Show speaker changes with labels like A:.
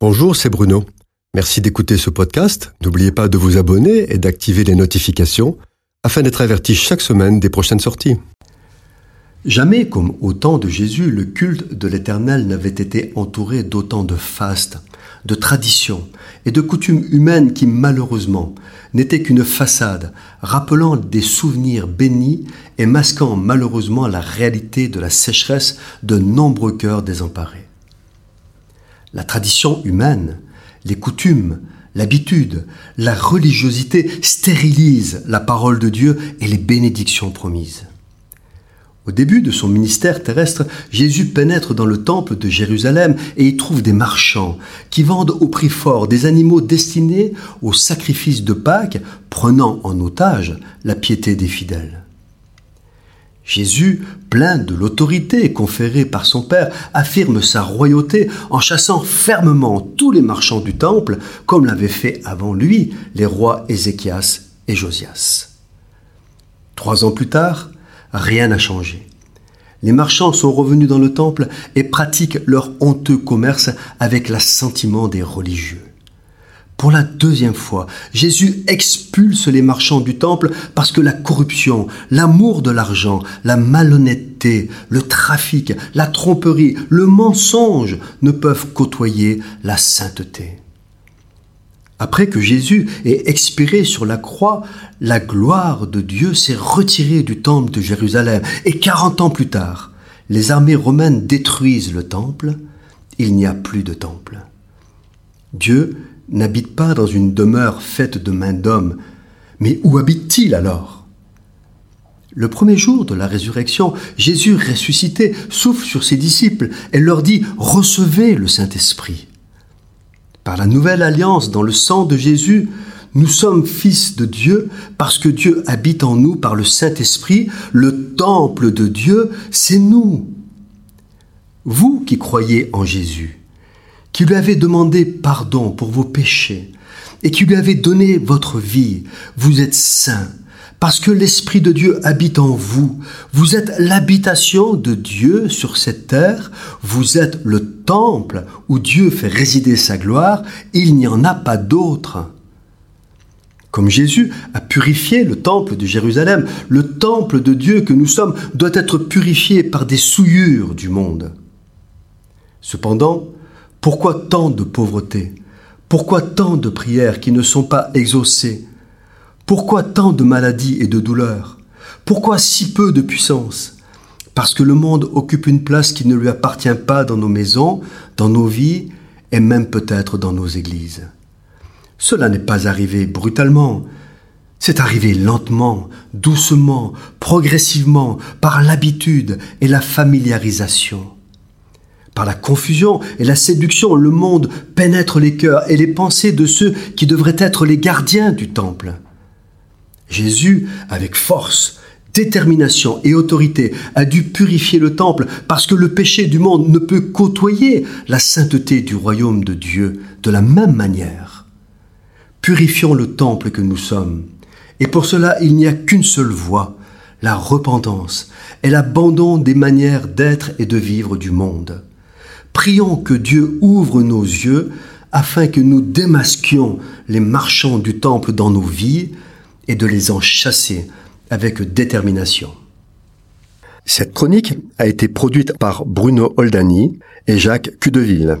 A: Bonjour, c'est Bruno. Merci d'écouter ce podcast. N'oubliez pas de vous abonner et d'activer les notifications afin d'être averti chaque semaine des prochaines sorties. Jamais comme au temps de Jésus, le culte de l'Éternel n'avait été entouré d'autant de fastes, de traditions et de coutumes humaines qui malheureusement n'étaient qu'une façade, rappelant des souvenirs bénis et masquant malheureusement la réalité de la sécheresse de nombreux cœurs désemparés. La tradition humaine, les coutumes, l'habitude, la religiosité stérilisent la parole de Dieu et les bénédictions promises. Au début de son ministère terrestre, Jésus pénètre dans le temple de Jérusalem et y trouve des marchands qui vendent au prix fort des animaux destinés au sacrifice de Pâques, prenant en otage la piété des fidèles. Jésus, plein de l'autorité conférée par son Père, affirme sa royauté en chassant fermement tous les marchands du temple, comme l'avaient fait avant lui les rois Ézéchias et Josias. Trois ans plus tard, rien n'a changé. Les marchands sont revenus dans le temple et pratiquent leur honteux commerce avec l'assentiment des religieux. Pour la deuxième fois, Jésus expulse les marchands du temple parce que la corruption, l'amour de l'argent, la malhonnêteté, le trafic, la tromperie, le mensonge ne peuvent côtoyer la sainteté. Après que Jésus ait expiré sur la croix, la gloire de Dieu s'est retirée du temple de Jérusalem et quarante ans plus tard, les armées romaines détruisent le temple, il n'y a plus de temple. Dieu n'habite pas dans une demeure faite de mains d'hommes. Mais où habite-t-il alors? Le premier jour de la résurrection, Jésus ressuscité souffle sur ses disciples et leur dit ⁇ Recevez le Saint-Esprit ⁇ Par la nouvelle alliance dans le sang de Jésus, nous sommes fils de Dieu parce que Dieu habite en nous par le Saint-Esprit. Le temple de Dieu, c'est nous. Vous qui croyez en Jésus, qui lui avez demandé pardon pour vos péchés et qui lui avez donné votre vie, vous êtes saint parce que l'Esprit de Dieu habite en vous. Vous êtes l'habitation de Dieu sur cette terre, vous êtes le temple où Dieu fait résider sa gloire, il n'y en a pas d'autre. Comme Jésus a purifié le temple de Jérusalem, le temple de Dieu que nous sommes doit être purifié par des souillures du monde. Cependant, pourquoi tant de pauvreté? Pourquoi tant de prières qui ne sont pas exaucées? Pourquoi tant de maladies et de douleurs? Pourquoi si peu de puissance? Parce que le monde occupe une place qui ne lui appartient pas dans nos maisons, dans nos vies et même peut-être dans nos églises. Cela n'est pas arrivé brutalement, c'est arrivé lentement, doucement, progressivement, par l'habitude et la familiarisation. Par la confusion et la séduction, le monde pénètre les cœurs et les pensées de ceux qui devraient être les gardiens du temple. Jésus, avec force, détermination et autorité, a dû purifier le temple parce que le péché du monde ne peut côtoyer la sainteté du royaume de Dieu de la même manière. Purifions le temple que nous sommes. Et pour cela, il n'y a qu'une seule voie, la repentance et l'abandon des manières d'être et de vivre du monde. Prions que Dieu ouvre nos yeux afin que nous démasquions les marchands du temple dans nos vies et de les en chasser avec détermination. Cette chronique a été produite par Bruno Oldani et Jacques Cudeville.